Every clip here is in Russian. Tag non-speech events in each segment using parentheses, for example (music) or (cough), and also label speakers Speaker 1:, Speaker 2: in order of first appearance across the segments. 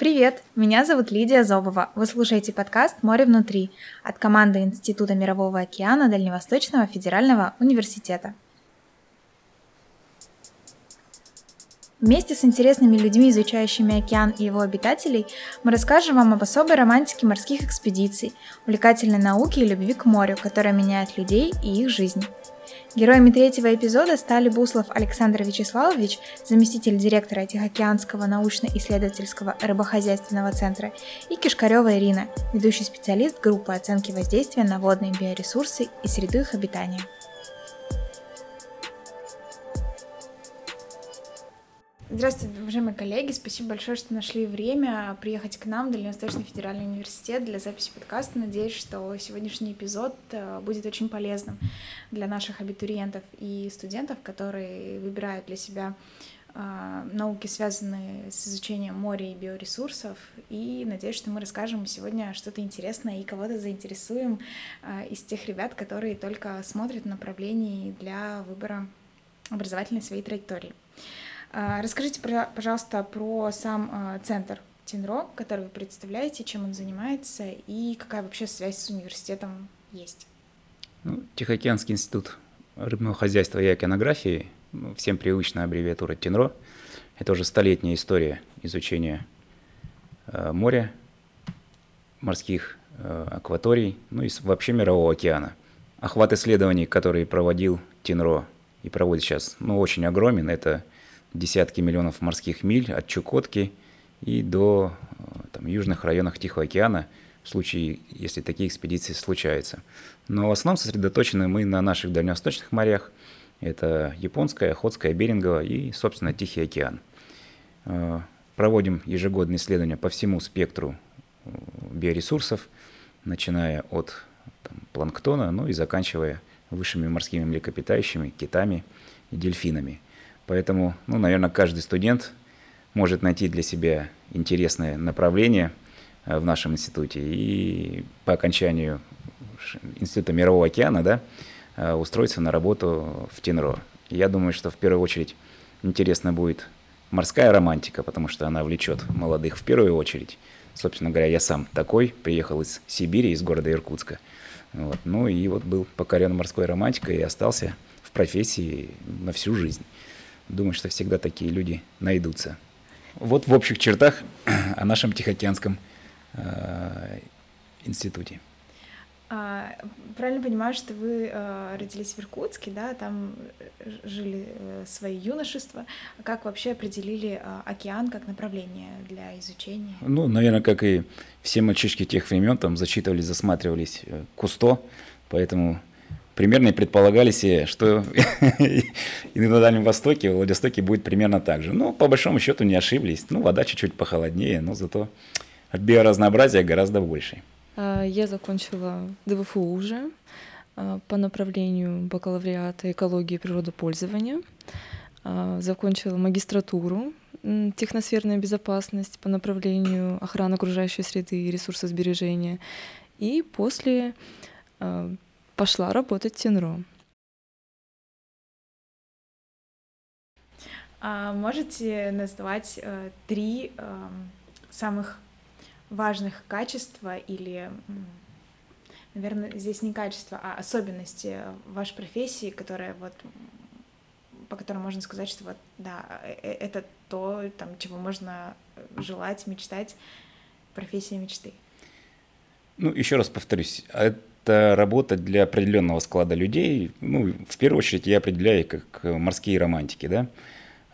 Speaker 1: Привет, меня зовут Лидия Зобова. Вы слушаете подкаст «Море внутри» от команды Института Мирового океана Дальневосточного федерального университета. Вместе с интересными людьми, изучающими океан и его обитателей, мы расскажем вам об особой романтике морских экспедиций, увлекательной науке и любви к морю, которая меняет людей и их жизнь. Героями третьего эпизода стали Буслов Александр Вячеславович, заместитель директора Тихоокеанского научно-исследовательского рыбохозяйственного центра, и Кишкарева Ирина, ведущий специалист группы оценки воздействия на водные биоресурсы и среду их обитания. Здравствуйте, уважаемые коллеги. Спасибо большое, что нашли время приехать к нам в Дальневосточный федеральный университет для записи подкаста. Надеюсь, что сегодняшний эпизод э, будет очень полезным для наших абитуриентов и студентов, которые выбирают для себя э, науки, связанные с изучением моря и биоресурсов. И надеюсь, что мы расскажем сегодня что-то интересное и кого-то заинтересуем э, из тех ребят, которые только смотрят направлений для выбора образовательной своей траектории. А, расскажите, пожалуйста, про сам а, центр Тинро, который вы представляете, чем он занимается и какая вообще связь с университетом есть.
Speaker 2: Ну, Тихоокеанский институт рыбного хозяйства и океанографии, ну, всем привычная аббревиатура ТИНРО, это уже столетняя история изучения э, моря, морских акваторий, ну и вообще мирового океана. Охват исследований, который проводил ТИНРО и проводит сейчас, ну, очень огромен. Это десятки миллионов морских миль от Чукотки и до э, там, южных районов Тихого океана, в случае, если такие экспедиции случаются. Но в основном сосредоточены мы на наших дальневосточных морях. Это Японская, Охотская, Беринговая и, собственно, Тихий океан. Э, проводим ежегодные исследования по всему спектру э, биоресурсов, начиная от там, планктона, ну и заканчивая высшими морскими млекопитающими, китами и дельфинами – Поэтому, ну, наверное, каждый студент может найти для себя интересное направление э, в нашем институте и по окончанию Института Мирового океана да, э, устроиться на работу в ТИНРО. Я думаю, что в первую очередь интересно будет морская романтика, потому что она влечет молодых в первую очередь. Собственно говоря, я сам такой, приехал из Сибири, из города Иркутска. Вот. Ну и вот был покорен морской романтикой и остался в профессии на всю жизнь. Думаю, что всегда такие люди найдутся. Вот в общих чертах (clears throat) о нашем Тихоокеанском э, институте.
Speaker 1: А, правильно понимаю, что вы э, родились в Иркутске, да, там жили э, свои юношества. Как вообще определили э, океан как направление для изучения?
Speaker 2: Ну, наверное, как и все мальчишки тех времен, там зачитывались, засматривались э, Кусто, поэтому примерно и предполагали себе, что (laughs) и на Дальнем Востоке, в Владивостоке будет примерно так же. Ну, по большому счету не ошиблись. Ну, вода чуть-чуть похолоднее, но зато биоразнообразие гораздо больше.
Speaker 3: А, я закончила ДВФУ уже а, по направлению бакалавриата экологии и природопользования. А, закончила магистратуру техносферная безопасность по направлению охраны окружающей среды и ресурсосбережения. И после пошла работать Тенро.
Speaker 1: А можете назвать э, три э, самых важных качества или, наверное, здесь не качества, а особенности вашей профессии, которые вот по которым можно сказать, что вот да, э, э, это то, там, чего можно желать, мечтать, профессия мечты.
Speaker 2: Ну, еще раз повторюсь, это работа для определенного склада людей. Ну, в первую очередь я определяю как морские романтики, да.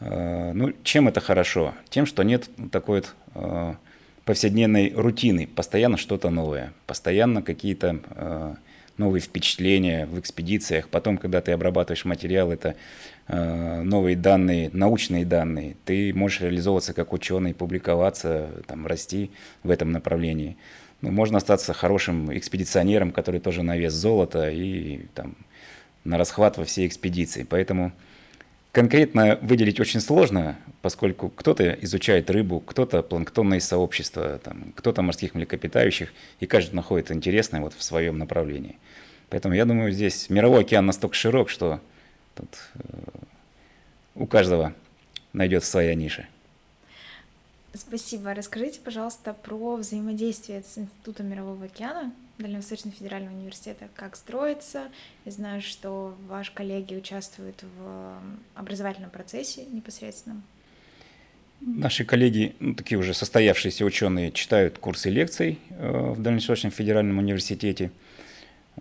Speaker 2: А, ну, чем это хорошо? Тем, что нет такой вот а, повседневной рутины, постоянно что-то новое, постоянно какие-то новые впечатления в экспедициях. Потом, когда ты обрабатываешь материал, это новые данные, научные данные, ты можешь реализовываться как ученый, публиковаться, там, расти в этом направлении ну, можно остаться хорошим экспедиционером, который тоже на вес золота и там, на расхват во всей экспедиции. Поэтому конкретно выделить очень сложно, поскольку кто-то изучает рыбу, кто-то планктонные сообщества, там, кто-то морских млекопитающих, и каждый находит интересное вот в своем направлении. Поэтому я думаю, здесь мировой океан настолько широк, что тут, э, у каждого найдет своя ниша.
Speaker 1: Спасибо. Расскажите, пожалуйста, про взаимодействие с Институтом Мирового океана Дальневосточного федерального университета, как строится. Я знаю, что ваши коллеги участвуют в образовательном процессе непосредственном.
Speaker 2: Наши коллеги, ну, такие уже состоявшиеся ученые, читают курсы лекций э, в Дальневосточном федеральном университете.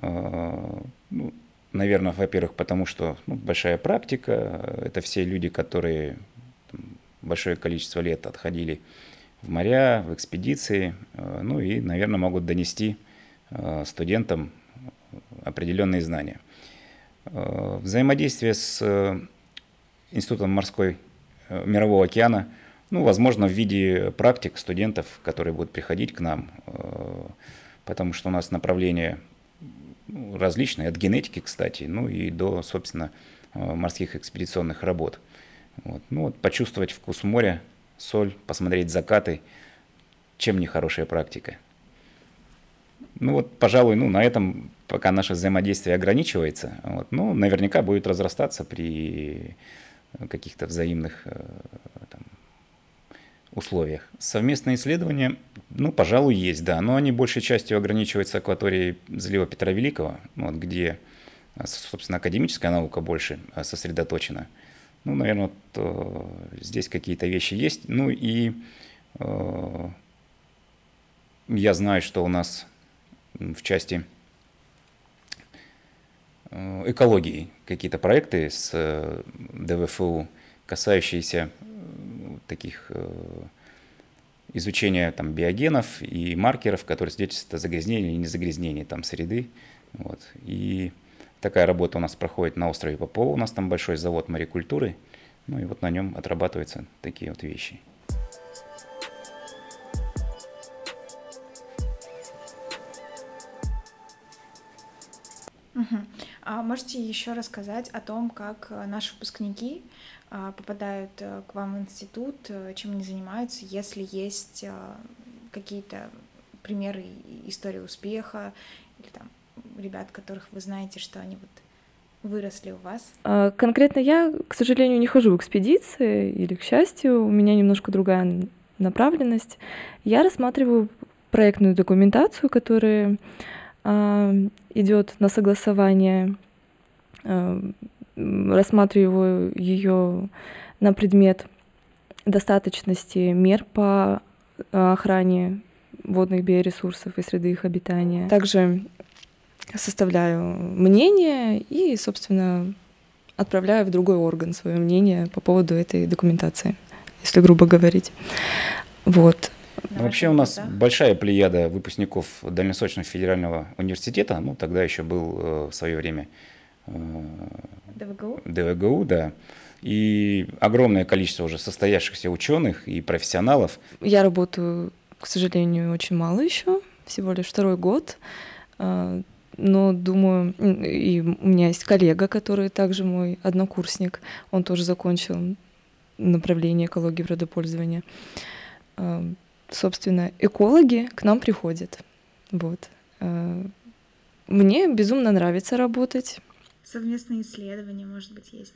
Speaker 2: Э, ну, наверное, во-первых, потому что ну, большая практика, это все люди, которые там, большое количество лет отходили в моря, в экспедиции, э, ну и, наверное, могут донести э, студентам определенные знания. Э, взаимодействие с Институтом морской мирового океана, ну, возможно, в виде практик студентов, которые будут приходить к нам, потому что у нас направление ну, различные, от генетики, кстати, ну и до, собственно, морских экспедиционных работ. Вот. Ну вот почувствовать вкус моря, соль, посмотреть закаты, чем не хорошая практика. Ну вот, пожалуй, ну на этом пока наше взаимодействие ограничивается. Вот. Ну, наверняка будет разрастаться при каких-то взаимных э, там, условиях. Совместные исследования, ну, пожалуй, есть, да, но они большей частью ограничиваются акваторией залива Петра Великого, вот, где, собственно, академическая наука больше э, сосредоточена. Ну, наверное, вот, э, здесь какие-то вещи есть. Ну и э, я знаю, что у нас в части э, экологии какие-то проекты с э, ДВФУ, касающиеся таких э, изучения там, биогенов и маркеров, которые свидетельствуют о загрязнении или незагрязнении там, среды. Вот. И Такая работа у нас проходит на острове Попова. У нас там большой завод морекультуры. Ну и вот на нем отрабатываются такие вот вещи.
Speaker 1: Угу. А можете еще рассказать о том, как э, наши выпускники а, попадают э, к вам в институт, э, чем они занимаются, если есть какие-то примеры истории успеха или там ребят, которых вы знаете, что они вот выросли у вас?
Speaker 3: А, конкретно я, к сожалению, не хожу в экспедиции, или, к счастью, у меня немножко другая направленность. Я рассматриваю проектную документацию, которая э, идет на согласование, рассматриваю ее на предмет достаточности мер по охране водных биоресурсов и среды их обитания. Также составляю мнение и, собственно, отправляю в другой орган свое мнение по поводу этой документации, если грубо говорить. Вот.
Speaker 2: Ну, вообще у нас да? большая плеяда выпускников Дальневосточного федерального университета, ну тогда еще был э, в свое время э,
Speaker 1: ДВГУ.
Speaker 2: ДВГУ, да. И огромное количество уже состоявшихся ученых и профессионалов.
Speaker 3: Я работаю, к сожалению, очень мало еще, всего лишь второй год. Э, но думаю, и у меня есть коллега, который также мой однокурсник, он тоже закончил направление экологии природопользования. А, собственно, экологи к нам приходят. Вот. А, мне безумно нравится работать.
Speaker 1: Совместные исследования, может быть, есть.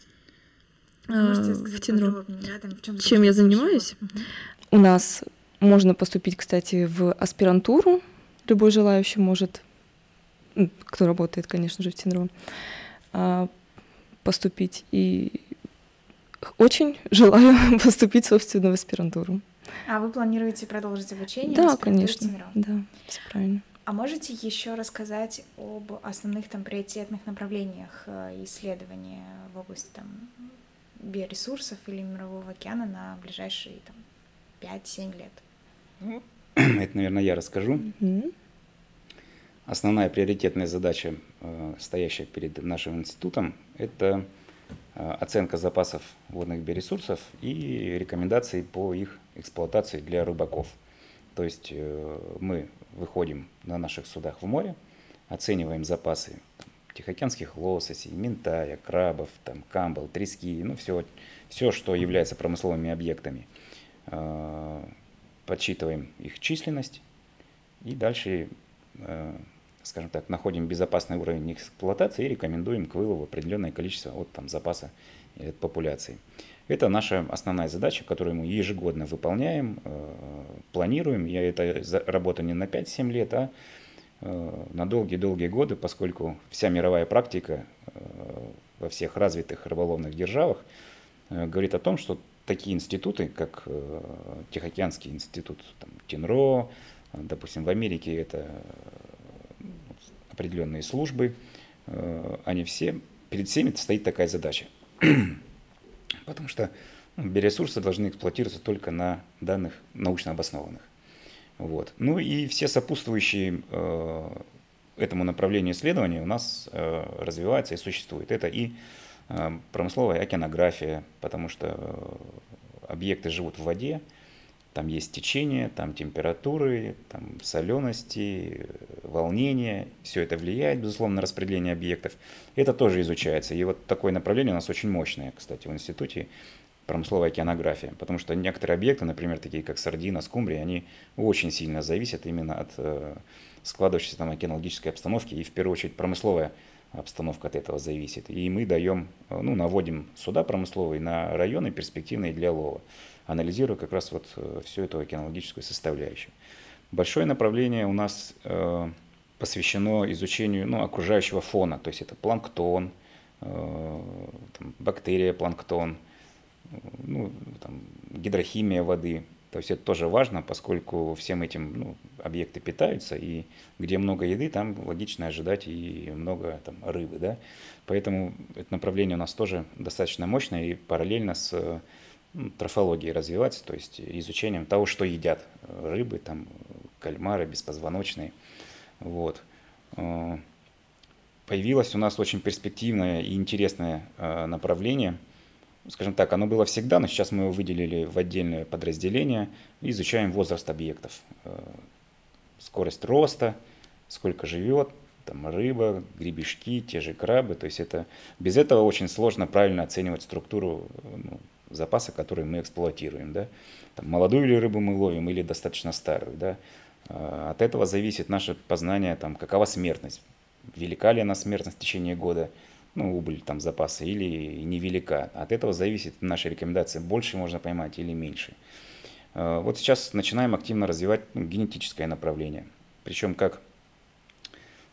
Speaker 3: Можете сказать в Тинру. Да, там, в чем, чем я занимаюсь? Угу. У нас можно поступить, кстати, в аспирантуру. Любой желающий может кто работает, конечно же, в ТИНРУ, а, поступить. И очень желаю (laughs) поступить, собственно, в аспирантуру.
Speaker 1: А вы планируете продолжить обучение?
Speaker 3: Да, конечно. Да, все правильно.
Speaker 1: А можете еще рассказать об основных там приоритетных направлениях э, исследования в области там биоресурсов или мирового океана на ближайшие там 5-7 лет?
Speaker 2: Ну, (clears throat) это, наверное, я расскажу. Mm-hmm. Основная приоритетная задача, э, стоящая перед нашим институтом, это э, оценка запасов водных биоресурсов и рекомендации по их эксплуатации для рыбаков. То есть э, мы выходим на наших судах в море, оцениваем запасы тихоокеанских лососей, ментая, крабов, там, камбал, трески, ну все, все, что является промысловыми объектами. Подсчитываем их численность и дальше скажем так, находим безопасный уровень эксплуатации и рекомендуем к вылову определенное количество от там, запаса или от популяции. Это наша основная задача, которую мы ежегодно выполняем, э, планируем. И это работа не на 5-7 лет, а э, на долгие-долгие годы, поскольку вся мировая практика во всех развитых рыболовных державах говорит о том, что такие институты, как Тихоокеанский институт там, ТИНРО, допустим, в Америке это определенные службы, они все, перед всеми стоит такая задача – потому что ну, биоресурсы должны эксплуатироваться только на данных научно обоснованных. Вот. Ну и все сопутствующие э, этому направлению исследования у нас э, развиваются и существуют. Это и э, промысловая океанография, потому что э, объекты живут в воде, там есть течение, там температуры, там солености, волнение. Все это влияет, безусловно, на распределение объектов. Это тоже изучается. И вот такое направление у нас очень мощное, кстати, в институте промысловая океанография. Потому что некоторые объекты, например, такие как сардина, скумбрия, они очень сильно зависят именно от э, складывающейся там океанологической обстановки. И в первую очередь промысловая обстановка от этого зависит. И мы даем, э, ну, наводим суда промысловые на районы перспективные для лова анализируя как раз вот э, всю эту океанологическую составляющую. Большое направление у нас э, посвящено изучению ну, окружающего фона, то есть это планктон, э, там, бактерия, планктон, ну, там, гидрохимия воды. То есть это тоже важно, поскольку всем этим ну, объекты питаются, и где много еды, там логично ожидать и много там, рыбы. Да? Поэтому это направление у нас тоже достаточно мощное, и параллельно с трофологией развиваться, то есть изучением того, что едят э, рыбы, там, кальмары, беспозвоночные. Вот. Э, появилось у нас очень перспективное и интересное э, направление. Скажем так, оно было всегда, но сейчас мы его выделили в отдельное подразделение. Изучаем возраст объектов, скорость роста, сколько живет, там рыба, гребешки, те же крабы. То есть это, без этого очень сложно правильно оценивать структуру ну, запаса, которые мы эксплуатируем. Да? Там, молодую ли рыбу мы ловим или достаточно старую. Да? А, от этого зависит наше познание, там, какова смертность. Велика ли она смертность в течение года, ну, убыль там запаса, или невелика. От этого зависит наша рекомендация, больше можно поймать или меньше. А, вот сейчас начинаем активно развивать ну, генетическое направление. Причем как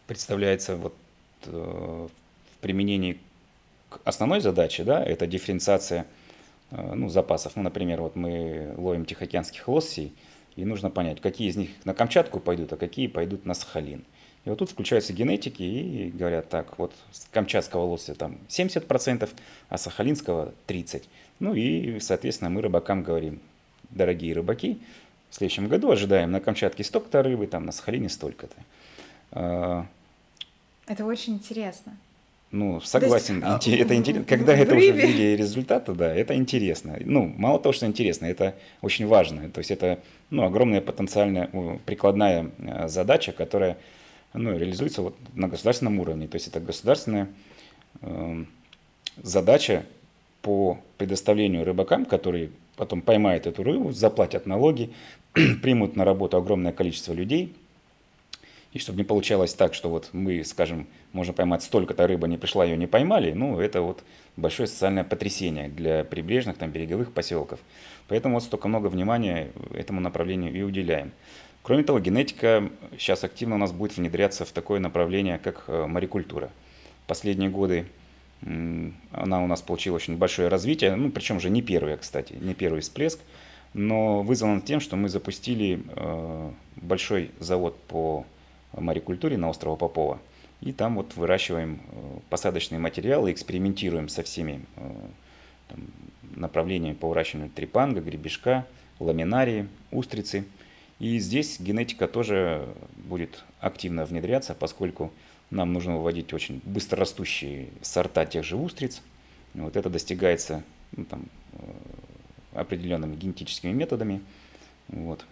Speaker 2: представляется вот, э, в применении к основной задаче, да, это дифференциация ну, запасов. Ну, например, вот мы ловим тихоокеанских лоссей, и нужно понять, какие из них на Камчатку пойдут, а какие пойдут на Сахалин. И вот тут включаются генетики и говорят, так, вот камчатского лося там 70%, а сахалинского 30%. Ну и, соответственно, мы рыбакам говорим, дорогие рыбаки, в следующем году ожидаем на Камчатке столько-то рыбы, там на Сахалине столько-то.
Speaker 1: А, Это очень интересно.
Speaker 2: Ну, согласен, есть, это интересно. Когда в это уже в виде результата, да, это интересно. Ну, мало того, что интересно, это очень важно. То есть это ну, огромная потенциальная прикладная э, задача, которая ну, реализуется вот на государственном уровне. То есть это государственная э, задача по предоставлению рыбакам, которые потом поймают эту рыбу, заплатят налоги, (clears throat) примут на работу огромное количество людей – и чтобы не получалось так, что вот мы, скажем, можем поймать столько-то рыбы, не пришла, ее не поймали, ну, это вот большое социальное потрясение для прибрежных, там, береговых поселков. Поэтому вот столько много внимания этому направлению и уделяем. Кроме того, генетика сейчас активно у нас будет внедряться в такое направление, как э, морекультура. Последние годы она у нас получила очень большое развитие, ну, причем же не первое, кстати, не первый всплеск, но вызвано тем, что мы запустили э, большой завод по морекультуре на острове Попова. И там вот выращиваем э, посадочные материалы, экспериментируем со всеми э, там, направлениями по выращиванию трепанга, гребешка, ламинарии, устрицы. И здесь генетика тоже будет активно внедряться, поскольку нам нужно выводить очень быстрорастущие сорта тех же устриц. Вот это достигается ну, там, э, определенными генетическими методами. Вот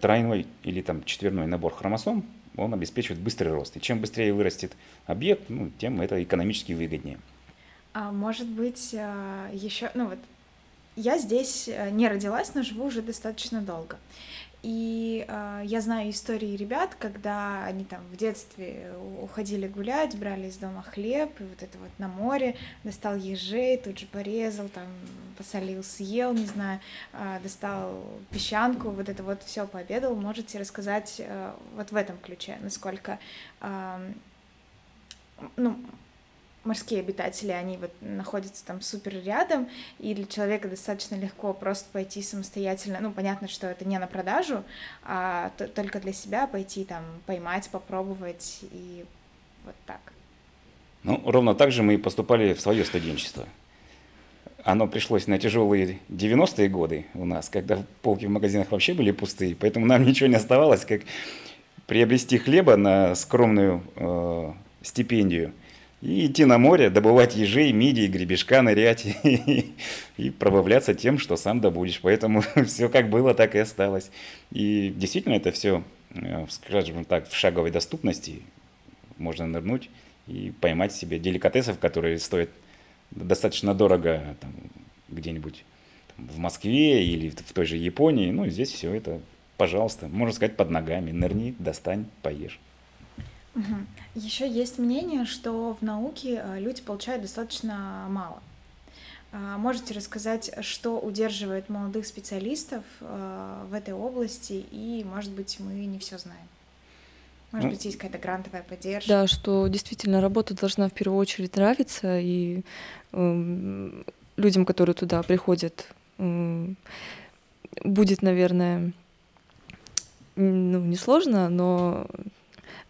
Speaker 2: тройной или там четверной набор хромосом, он обеспечивает быстрый рост. И чем быстрее вырастет объект, ну, тем это экономически выгоднее.
Speaker 1: А может быть, а, еще, ну вот, я здесь э, не родилась, но живу уже достаточно долго. И э, я знаю истории ребят, когда они там в детстве уходили гулять, брали из дома хлеб, и вот это вот на море, достал ежей, тут же порезал, там посолил, съел, не знаю, э, достал песчанку, вот это вот все пообедал. Можете рассказать э, вот в этом ключе, насколько э, ну, морские обитатели, они вот находятся там супер рядом, и для человека достаточно легко просто пойти самостоятельно, ну, понятно, что это не на продажу, а только для себя пойти там поймать, попробовать и вот так.
Speaker 2: Ну, ровно так же мы и поступали в свое студенчество. Оно пришлось на тяжелые 90-е годы у нас, когда полки в магазинах вообще были пустые, поэтому нам ничего не оставалось, как приобрести хлеба на скромную э, стипендию – и идти на море, добывать ежей, мидий, гребешка, нырять и, (laughs) и пробавляться тем, что сам добудешь. Поэтому (laughs) все как было, так и осталось. И действительно это все, э, скажем так, в шаговой доступности. Можно нырнуть и поймать себе деликатесов, которые стоят достаточно дорого там, где-нибудь в Москве или в той же Японии. Ну, здесь все это, пожалуйста, можно сказать, под ногами. Нырни, достань, поешь.
Speaker 1: Угу. Еще есть мнение, что в науке э, люди получают достаточно мало. А, можете рассказать, что удерживает молодых специалистов э, в этой области, и, может быть, мы не все знаем. Может ну, быть, есть какая-то грантовая поддержка.
Speaker 3: Да, что действительно работа должна в первую очередь нравиться, и э, людям, которые туда приходят, э, будет, наверное, ну, несложно, но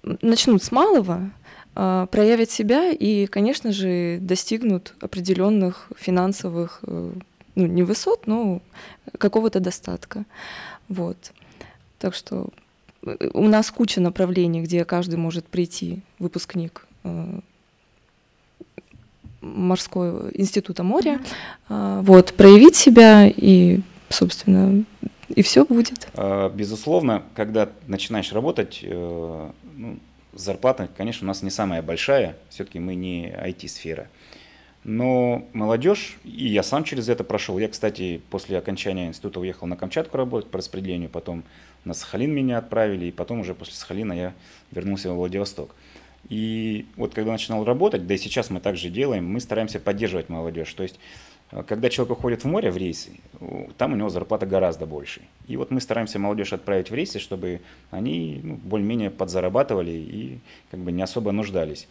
Speaker 3: начнут с малого, а, проявят себя и, конечно же, достигнут определенных финансовых, э, ну, не высот, но какого-то достатка. Вот. Так что э, у нас куча направлений, где каждый может прийти, выпускник э, морского института моря, mm-hmm. вот, проявить себя и, собственно, и все будет.
Speaker 2: А, безусловно, когда начинаешь работать, ну, зарплата, конечно, у нас не самая большая, все-таки мы не IT-сфера. Но молодежь, и я сам через это прошел. Я, кстати, после окончания института уехал на Камчатку работать по распределению, потом на Сахалин меня отправили, и потом уже после Сахалина я вернулся в Владивосток. И вот когда начинал работать, да и сейчас мы также делаем, мы стараемся поддерживать молодежь. То есть когда человек уходит в море, в рейсы, там у него зарплата гораздо больше. И вот мы стараемся молодежь отправить в рейсы, чтобы они ну, более-менее подзарабатывали и как бы не особо нуждались.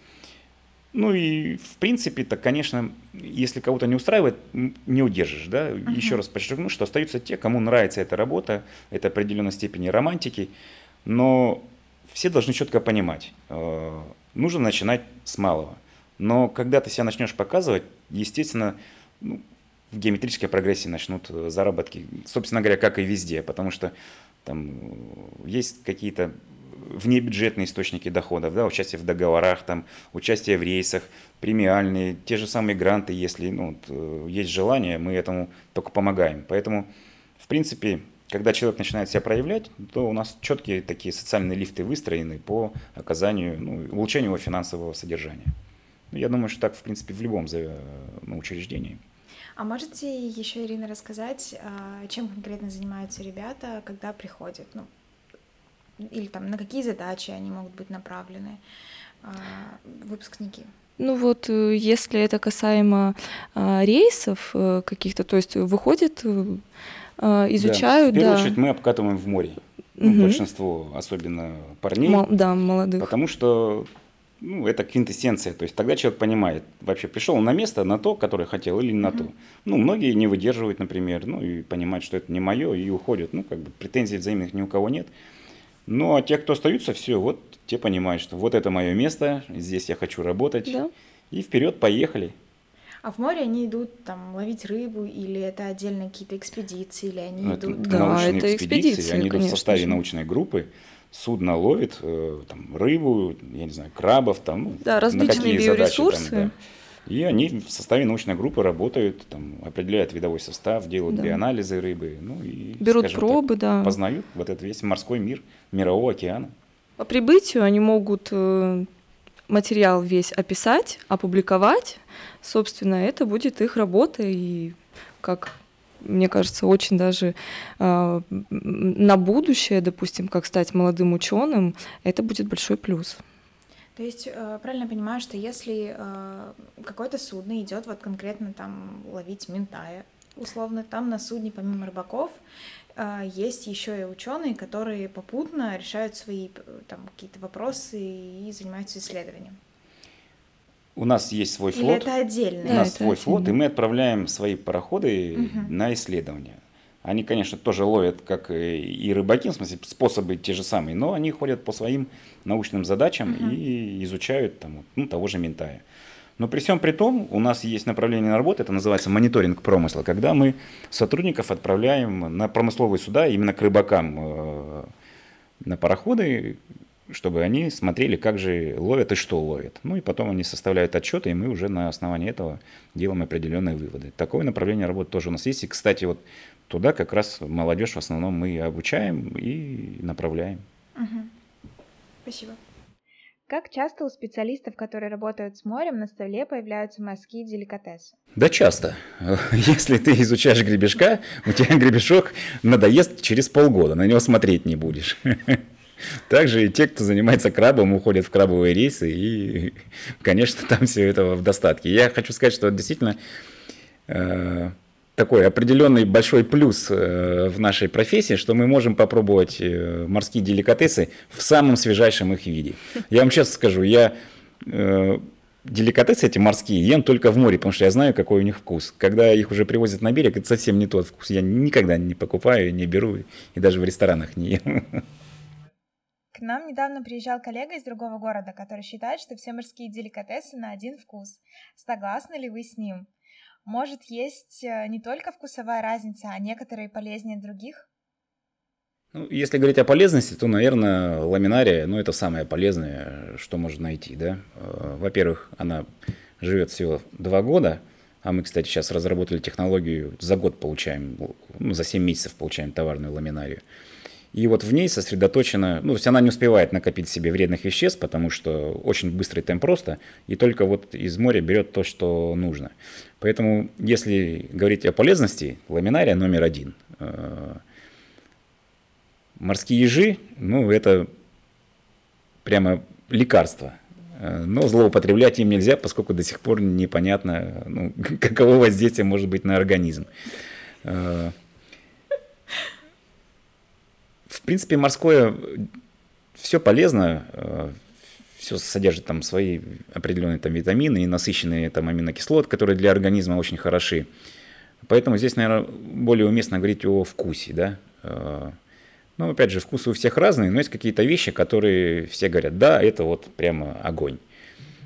Speaker 2: Ну и в принципе, так, конечно, если кого-то не устраивает, не удержишь, да. Uh-huh. Еще раз подчеркну, что остаются те, кому нравится эта работа, это определенной степени романтики, но все должны четко понимать, э, нужно начинать с малого. Но когда ты себя начнешь показывать, естественно, ну, в геометрической прогрессии начнут э, заработки, собственно говоря, как и везде, потому что там э, есть какие-то внебюджетные источники доходов, да, участие в договорах, там, участие в рейсах, премиальные, те же самые гранты, если ну, вот, э, есть желание, мы этому только помогаем. Поэтому, в принципе, когда человек начинает себя проявлять, то у нас четкие такие социальные лифты выстроены по оказанию, ну, улучшению его финансового содержания. Ну, я думаю, что так, в принципе, в любом ну, учреждении.
Speaker 1: А можете еще, Ирина, рассказать, а, чем конкретно занимаются ребята, когда приходят? Ну, или там на какие задачи они могут быть направлены, а, выпускники?
Speaker 3: Ну вот, э, если это касаемо а, рейсов э, каких-то, то есть выходят, э, изучают.
Speaker 2: Да, в первую да. очередь мы обкатываем в море. Угу. большинство, особенно парней. Мол,
Speaker 3: да, молодых.
Speaker 2: Потому что ну, это квинтэссенция. То есть тогда человек понимает, вообще пришел на место, на то, которое хотел, или не на то. Ну, многие не выдерживают, например, ну, и понимают, что это не мое, и уходят. Ну, как бы претензий взаимных ни у кого нет. Ну, а те, кто остаются, все, вот те понимают, что вот это мое место, здесь я хочу работать. Да. И вперед, поехали.
Speaker 1: А в море они идут там ловить рыбу, или это отдельные какие-то экспедиции, или они ну, идут...
Speaker 2: Да, научные это экспедиции, экспедиции они идут в составе научной группы судно ловит э, там, рыбу, я не знаю, крабов, там, ну,
Speaker 3: да, различные биоресурсы.
Speaker 2: Задачи, там, да. И они в составе научной группы работают, там, определяют видовой состав, делают да. биоанализы рыбы, ну и
Speaker 3: берут пробы,
Speaker 2: так,
Speaker 3: да,
Speaker 2: познают вот этот весь морской мир мирового океана.
Speaker 3: По прибытию они могут э, материал весь описать, опубликовать, собственно, это будет их работа и как мне кажется, очень даже э, на будущее, допустим, как стать молодым ученым, это будет большой плюс.
Speaker 1: То есть э, правильно понимаю, что если э, какое-то судно идет вот конкретно там ловить ментая, условно, там на судне помимо рыбаков э, есть еще и ученые, которые попутно решают свои там какие-то вопросы и занимаются исследованием.
Speaker 2: У нас есть свой флот.
Speaker 1: Или это отдельно?
Speaker 2: У нас свой флот, и мы отправляем свои пароходы угу. на исследования. Они, конечно, тоже ловят, как и рыбаки, в смысле, способы те же самые, но они ходят по своим научным задачам угу. и изучают там, ну, того же ментая. Но при всем при том, у нас есть направление на работу, это называется мониторинг промысла, когда мы сотрудников отправляем на промысловые суда именно к рыбакам э, на пароходы, чтобы они смотрели, как же ловят и что ловят. Ну и потом они составляют отчеты, и мы уже на основании этого делаем определенные выводы. Такое направление работы тоже у нас есть. И, кстати, вот туда как раз молодежь в основном мы обучаем и направляем.
Speaker 1: Угу. Спасибо. Как часто у специалистов, которые работают с морем, на столе появляются морские деликатесы?
Speaker 2: Да часто. (laughs) Если ты изучаешь гребешка, у тебя гребешок надоест через полгода, на него смотреть не будешь. (laughs) Также и те, кто занимается крабом, уходят в крабовые рейсы, и, конечно, там все это в достатке. Я хочу сказать, что действительно э, такой определенный большой плюс э, в нашей профессии, что мы можем попробовать э, морские деликатесы в самом свежайшем их виде. Я вам честно скажу, я деликатесы эти морские ем только в море, потому что я знаю, какой у них вкус. Когда их уже привозят на берег, это совсем не тот вкус. Я никогда не покупаю, не беру и даже в ресторанах не ем.
Speaker 1: Нам недавно приезжал коллега из другого города, который считает, что все морские деликатесы на один вкус. Согласны ли вы с ним? Может, есть э, не только вкусовая разница, а некоторые полезнее других?
Speaker 2: Ну, если говорить о полезности, то, наверное, ламинария, ну, это самое полезное, что можно найти, да. Э, во-первых, она живет всего два года, а мы, кстати, сейчас разработали технологию, за год получаем, ну, за 7 месяцев получаем товарную ламинарию. И вот в ней сосредоточена, ну, то есть она не успевает накопить себе вредных веществ, потому что очень быстрый темп роста, и только вот из моря берет то, что нужно. Поэтому, если говорить о полезности, ламинария номер один. Э, морские ежи, ну, это прямо лекарство. Э, но злоупотреблять им нельзя, поскольку до сих пор непонятно, ну, (laughs) каково воздействие может быть на организм. Э, в принципе, морское все полезно, э, все содержит там свои определенные там витамины и насыщенные там аминокислоты, которые для организма очень хороши. Поэтому здесь, наверное, более уместно говорить о вкусе, да. Э, ну, опять же, вкусы у всех разные, но есть какие-то вещи, которые все говорят, да, это вот прямо огонь.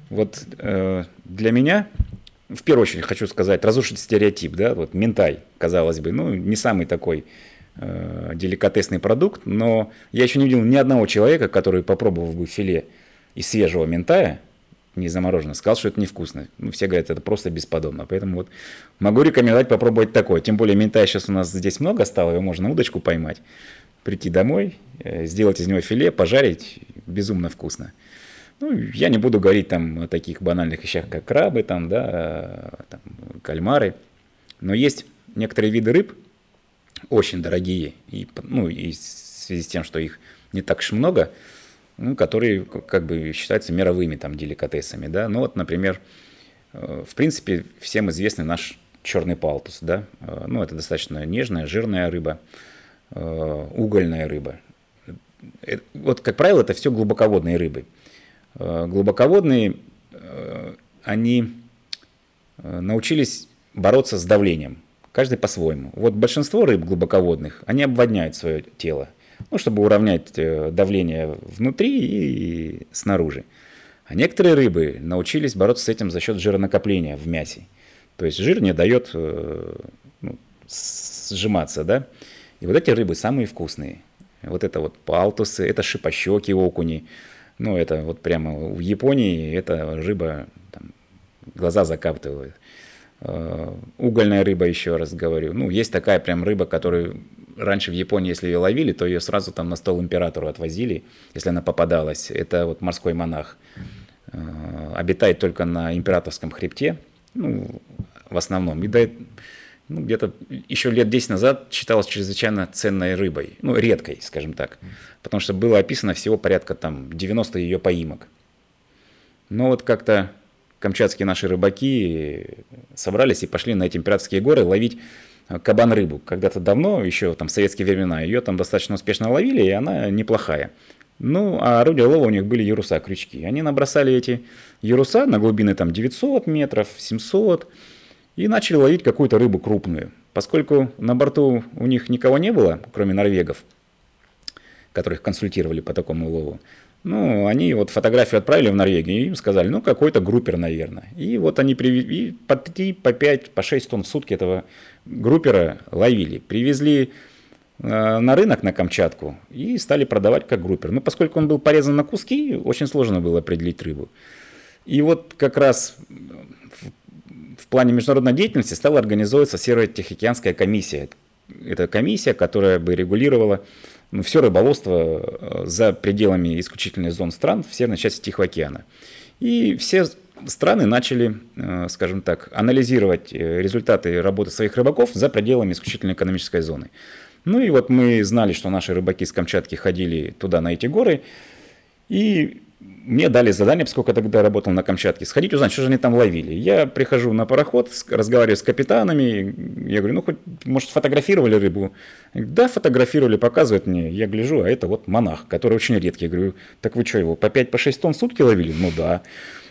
Speaker 2: Вот э, для меня, в первую очередь, хочу сказать, разрушить стереотип, да, вот ментай, казалось бы, ну, не самый такой э, деликатесный продукт, но я еще не видел ни одного человека, который попробовал бы филе из свежего ментая, не замороженного, сказал, что это невкусно. Ну, все говорят, это просто бесподобно. Поэтому вот могу рекомендовать попробовать такое. Тем более ментая сейчас у нас здесь много стало, его можно удочку поймать, прийти домой, э, сделать из него филе, пожарить, безумно вкусно. Ну, я не буду говорить там о таких банальных вещах, как крабы, там, да, там, кальмары. Но есть некоторые виды рыб, очень дорогие, и, ну, и в связи с тем, что их не так уж много, ну, которые как бы считаются мировыми там деликатесами, да, ну вот, например, э, в принципе, всем известный наш черный палтус, да, э, ну, это достаточно нежная, жирная рыба, э, угольная рыба. Вот, как правило, это все глубоководные рыбы. Глубоководные, они научились бороться с давлением. Каждый по-своему. Вот большинство рыб глубоководных, они обводняют свое тело, ну, чтобы уравнять э, давление внутри и снаружи. А некоторые рыбы научились бороться с этим за счет жиронакопления в мясе. То есть жир не дает э, ну, сжиматься, да. И вот эти рыбы самые вкусные. Вот это вот палтусы, это шипощеки окуни. Ну, это вот прямо в Японии эта рыба там, глаза закаптывает. Э, угольная рыба, еще раз говорю. Ну, есть такая прям рыба, которую раньше в Японии, если ее ловили, то ее сразу там на стол императору отвозили, если она попадалась. Это вот морской монах. Э, обитает только на императорском хребте, ну, в основном. И, дает, ну, где-то еще лет 10 назад считалась чрезвычайно ценной рыбой, ну, редкой, скажем так, потому что было описано всего порядка там 90 ее поимок. Но вот как-то камчатские наши рыбаки собрались и пошли на эти императорские горы ловить кабан-рыбу. Когда-то давно, еще там в советские времена, ее там достаточно успешно ловили, и она неплохая. Ну, а орудия лова у них были яруса, крючки. Они набросали эти яруса на глубины там 900 метров, 700, и начали ловить какую-то рыбу крупную. Поскольку на борту у них никого не было, кроме норвегов, которых консультировали по такому лову, ну, они вот фотографию отправили в Норвегию, и им сказали, ну, какой-то группер, наверное. И вот они привезли, по 3, по 5, по 6 тонн в сутки этого группера ловили. Привезли э, на рынок на Камчатку и стали продавать как группер. Но поскольку он был порезан на куски, очень сложно было определить рыбу. И вот как раз в плане международной деятельности стала организовываться Северо-Тихоокеанская комиссия. Это комиссия, которая бы регулировала ну, все рыболовство э, за пределами исключительных зон стран в северной части Тихого океана. И все страны начали, э, скажем так, анализировать э, результаты работы своих рыбаков за пределами исключительной экономической зоны. Ну и вот мы знали, что наши рыбаки с Камчатки ходили туда, на эти горы, и мне дали задание, поскольку я тогда работал на Камчатке, сходить узнать, что же они там ловили. Я прихожу на пароход, разговариваю с капитанами, я говорю, ну хоть, может, фотографировали рыбу? Да, фотографировали, показывают мне. Я гляжу, а это вот монах, который очень редкий. Я говорю, так вы что, его по 5-6 по тонн в сутки ловили? Ну да.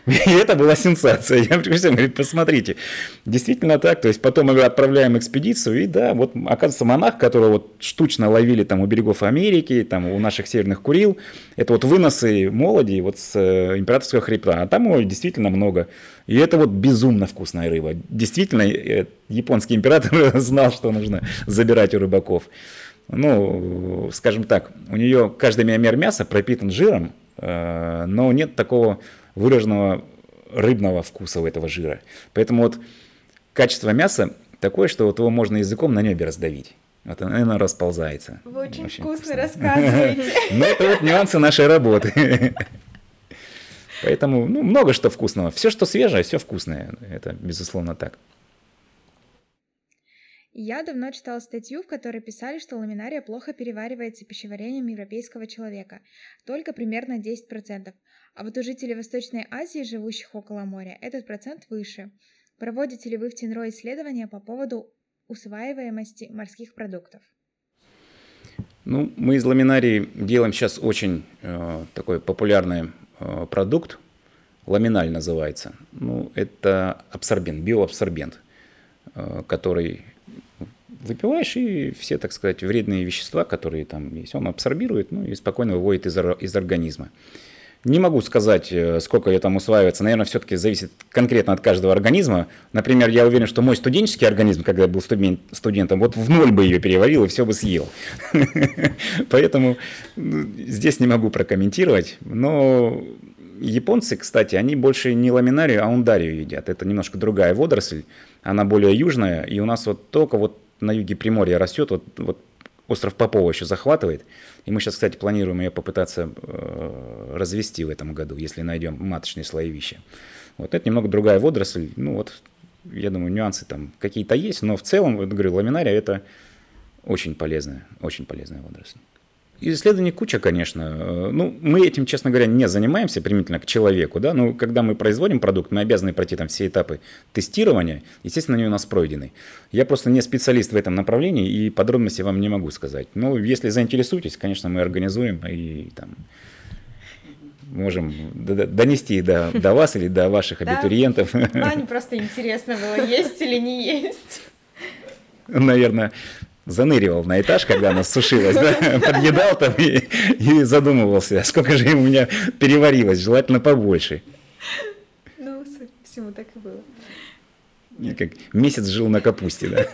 Speaker 2: (laughs) И это была сенсация. Я всем говорю, посмотрите. Действительно так. То есть потом мы отправляем экспедицию, и да, вот оказывается монах, которого вот штучно ловили там у берегов Америки, там у наших северных Курил, это вот выносы молоди вот с э, императорского хребта. А там его действительно много. И это вот безумно вкусная рыба. Действительно, э, японский император (laughs) знал, что нужно забирать у рыбаков. Ну, скажем так, у нее каждый миллимер мяса пропитан жиром, э, но нет такого выраженного рыбного вкуса у этого жира. Поэтому вот качество мяса такое, что вот его можно языком на небе раздавить. Вот оно, оно расползается.
Speaker 1: Вы очень, очень вкусно, вкусно рассказываете. (laughs)
Speaker 2: Ну, это вот нюансы нашей работы. (laughs) Поэтому, ну, много что вкусного. Все, что свежее, все вкусное. Это, безусловно, так.
Speaker 1: Я давно читала статью, в которой писали, что ламинария плохо переваривается пищеварением европейского человека. Только примерно 10%. А вот у жителей Восточной Азии, живущих около моря, этот процент выше. Проводите ли вы в Тинро исследования по поводу усваиваемости морских продуктов?
Speaker 2: Ну, мы из ламинарии делаем сейчас очень э, такой популярный э, продукт, ламиналь называется. Ну, это абсорбент, биоабсорбент, э, который выпиваешь, и все, так сказать, вредные вещества, которые там есть, он абсорбирует, ну, и спокойно выводит из, из организма. Не могу сказать, э, сколько ее там усваивается. Наверное, все-таки зависит конкретно от каждого организма. Например, я уверен, что мой студенческий организм, когда я был студентом, вот в ноль бы ее переварил и все бы съел. (laughs) Поэтому ну, здесь не могу прокомментировать. Но японцы, кстати, они больше не ламинарию, а ундарию едят. Это немножко другая водоросль. Она более южная. И у нас вот только вот на юге Приморья растет, вот, вот остров Попова еще захватывает. И мы сейчас, кстати, планируем ее попытаться э, развести в этом году, если найдем маточные слоевища. Вот это немного другая водоросль. Ну вот, я думаю, нюансы там какие-то есть, но в целом, вот говорю, ламинария это очень полезная, очень полезная водоросль. Исследований куча, конечно. Э, ну, мы этим, честно говоря, не занимаемся применительно к человеку, да, но когда мы производим продукт, мы обязаны пройти там все этапы тестирования, естественно, они у нас пройдены. Я просто не специалист в этом направлении и подробности вам не могу сказать. Но если заинтересуетесь, конечно, мы организуем и там можем донести до, до вас или до ваших абитуриентов.
Speaker 1: Ване просто интересно было, есть или не есть.
Speaker 2: Наверное, заныривал на этаж, когда она сушилась, да, (laughs) подъедал там и, и задумывался, сколько же у меня переварилось, желательно побольше.
Speaker 1: Ну, всему так и было.
Speaker 2: И как месяц жил на капусте, да.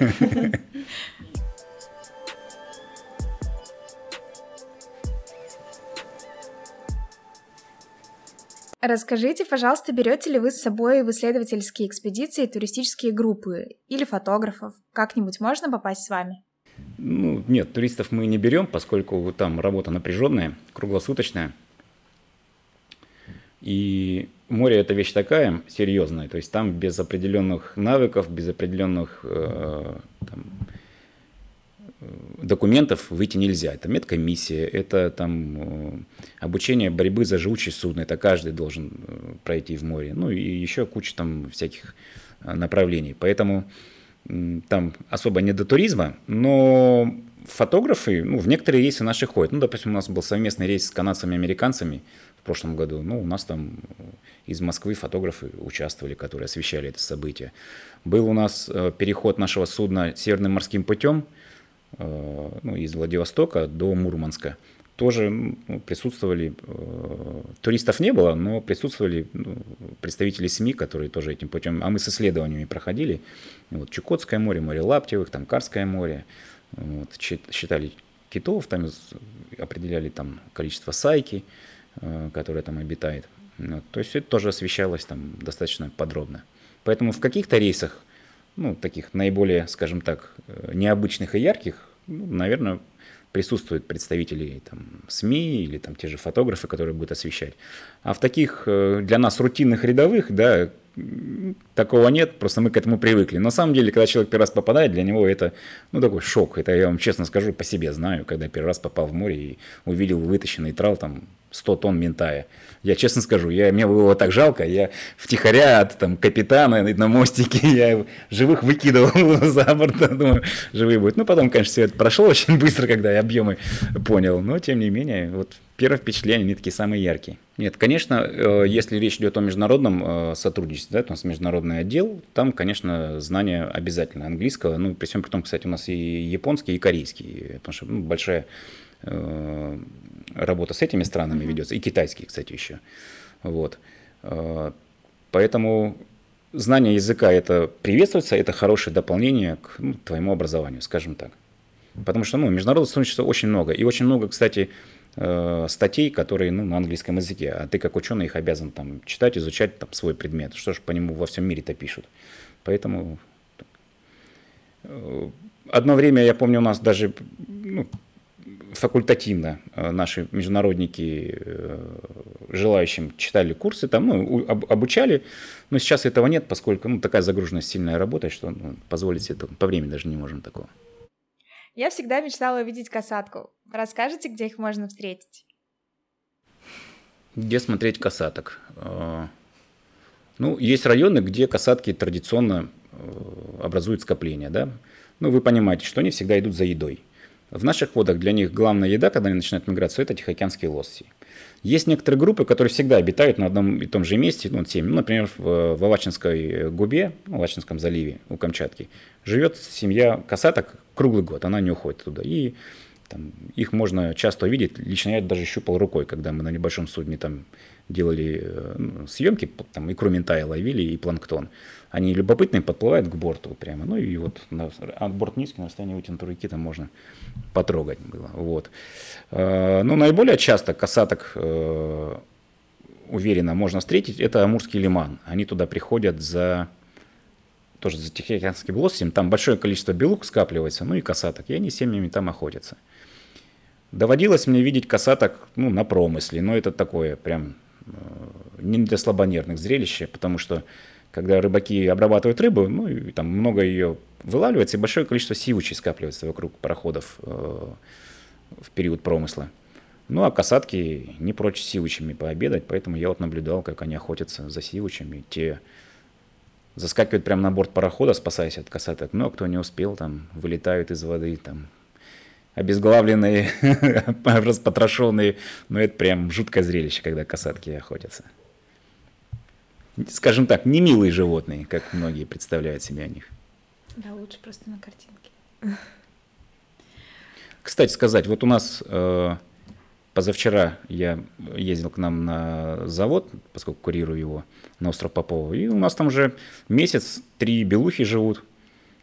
Speaker 1: Расскажите, пожалуйста, берете ли вы с собой в исследовательские экспедиции туристические группы или фотографов? Как-нибудь можно попасть с вами?
Speaker 2: Ну, нет, туристов мы не берем, поскольку там работа напряженная, круглосуточная. И море это вещь такая серьезная, то есть там без определенных навыков, без определенных э, там, э, документов выйти нельзя. Это медкомиссия, это там э, обучение борьбы за живучесть судна, это каждый должен э, пройти в море. Ну и еще куча там всяких направлений. Поэтому там особо не до туризма, но фотографы, ну, в некоторые рейсы наши ходят. Ну, допустим, у нас был совместный рейс с канадцами и американцами в прошлом году. Ну, у нас там из Москвы фотографы участвовали, которые освещали это событие. Был у нас э, переход нашего судна северным морским путем э, ну, из Владивостока до Мурманска. Тоже ну, присутствовали, э, туристов не было, но присутствовали ну, представители СМИ, которые тоже этим путем, а мы с исследованиями проходили. Вот, Чукотское море, море Лаптевых, там Карское море, вот, считали китов, там определяли там количество сайки, э, которая там обитает. Вот, то есть это тоже освещалось там достаточно подробно. Поэтому в каких-то рейсах, ну, таких наиболее, скажем так, э, необычных и ярких, ну, наверное, присутствуют представители там, СМИ или там те же фотографы, которые будут освещать. А в таких э, для нас рутинных рядовых, да, такого нет, просто мы к этому привыкли. На самом деле, когда человек первый раз попадает, для него это, ну, такой шок. Это я вам честно скажу, по себе знаю, когда первый раз попал в море и увидел вытащенный трал, там, 100 тонн ментая. Я честно скажу, я, мне было так жалко, я втихаря от там, капитана на мостике, (laughs) я живых выкидывал (laughs) за борт, думаю, живые будут. Ну, потом, конечно, все это прошло (laughs) очень быстро, когда я объемы понял, но, тем не менее, вот первое впечатление, они такие самые яркие. Нет, конечно, э, если речь идет о международном э, сотрудничестве, да, у нас международный отдел, там, конечно, знание обязательно английского, ну, при всем при том, кстати, у нас и японский, и корейский, потому что ну, большая э, работа с этими странами mm-hmm. ведется, и китайский, кстати, еще. Вот. Э, поэтому знание языка это приветствуется, это хорошее дополнение к ну, твоему образованию, скажем так. Потому что ну, международного сотрудничества очень много. И очень много, кстати, э, статей, которые ну, на английском языке. А ты как ученый их обязан там, читать, изучать там, свой предмет. Что ж по нему во всем мире-то пишут. Поэтому э, одно время, я помню, у нас даже ну, факультативно э, наши международники э, желающим читали курсы, там, ну, обучали, но сейчас этого нет, поскольку ну, такая загруженность сильная работа, что ну, позволить себе это по времени даже не можем такого.
Speaker 1: Я всегда мечтала увидеть касатку. Расскажите, где их можно встретить?
Speaker 2: Где смотреть касаток? Э, ну, есть районы, где касатки традиционно образуют скопления, да. Ну, вы понимаете, что они всегда идут за едой. В наших водах для них главная еда, когда они начинают миграцию, это тихоокеанские лосси. Есть некоторые группы, которые всегда обитают на одном и том же месте, ну, теми, ну, например, в, в Авачинской губе, в Авачинском заливе у Камчатки, живет семья касаток круглый год, она не уходит туда. И там, их можно часто увидеть, лично я даже щупал рукой, когда мы на небольшом судне там делали э, ну, съемки, там икру ментая ловили и планктон. Они любопытные, подплывают к борту прямо. Ну и вот на, от борт низкий, на расстоянии вытянутой руки там можно потрогать было. Вот. Э, ну, наиболее часто касаток э, уверенно можно встретить, это Амурский лиман. Они туда приходят за тоже за Тихоокеанским лосем, там большое количество белук скапливается, ну и касаток, и они семьями там охотятся. Доводилось мне видеть касаток ну, на промысле, но это такое прям не для слабонервных зрелище, потому что когда рыбаки обрабатывают рыбу, ну и там много ее вылавливается, и большое количество сивучей скапливается вокруг пароходов э, в период промысла. Ну а касатки не прочь сивучами пообедать, поэтому я вот наблюдал, как они охотятся за сивучами. Те заскакивают прямо на борт парохода, спасаясь от касаток. Ну а кто не успел, там вылетают из воды, там обезглавленные, (laughs) распотрошенные. Ну, это прям жуткое зрелище, когда касатки охотятся. Скажем так, не милые животные, как многие представляют себе о них.
Speaker 1: Да, лучше просто на картинке.
Speaker 2: Кстати сказать, вот у нас э, позавчера я ездил к нам на завод, поскольку курирую его на остров Попова, и у нас там уже месяц три белухи живут.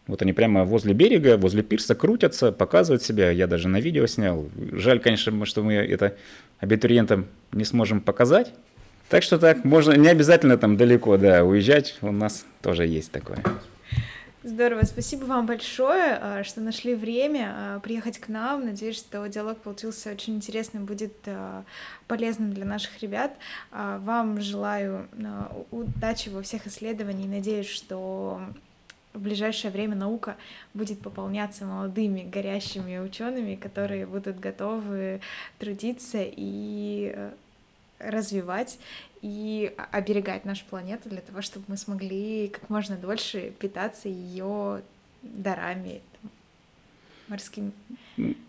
Speaker 2: Вот они прямо возле берега, возле пирса крутятся, показывают себя. Я даже на видео снял. Жаль, конечно, что мы это абитуриентам не сможем показать. Так что так, можно не обязательно там далеко, да, уезжать. У нас тоже есть такое.
Speaker 1: Здорово, спасибо вам большое, а, что нашли время а, приехать к нам. Надеюсь, что диалог получился очень интересным, будет а, полезным для наших ребят. Вам желаю удачи во всех исследованиях. Надеюсь, что в ближайшее время наука будет пополняться молодыми, горящими учеными, которые будут готовы трудиться и развивать и оберегать нашу планету для того, чтобы мы смогли как можно дольше питаться ее дарами морскими.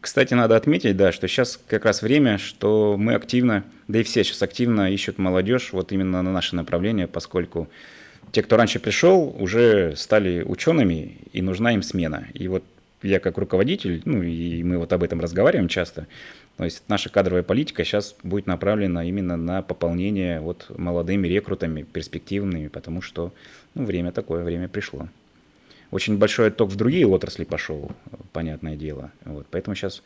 Speaker 2: Кстати, надо отметить, да, что сейчас как раз время, что мы активно, да и все сейчас активно ищут молодежь вот именно на наше направление, поскольку те, кто раньше пришел, уже стали учеными, и нужна им смена. И вот я как руководитель, ну и мы вот об этом разговариваем часто, то есть наша кадровая политика сейчас будет направлена именно на пополнение вот молодыми рекрутами, перспективными, потому что ну, время такое, время пришло. Очень большой отток в другие отрасли пошел, понятное дело. Вот. Поэтому сейчас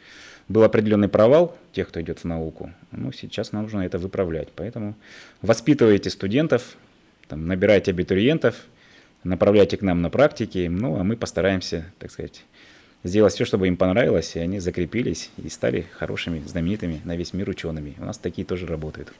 Speaker 2: был определенный провал тех, кто идет в науку. Ну, сейчас нам нужно это выправлять. Поэтому воспитывайте студентов, там, набирайте абитуриентов, направляйте к нам на практики, ну, а мы постараемся, так сказать, сделать все, чтобы им понравилось, и они закрепились и стали хорошими, знаменитыми на весь мир учеными. У нас такие тоже работают.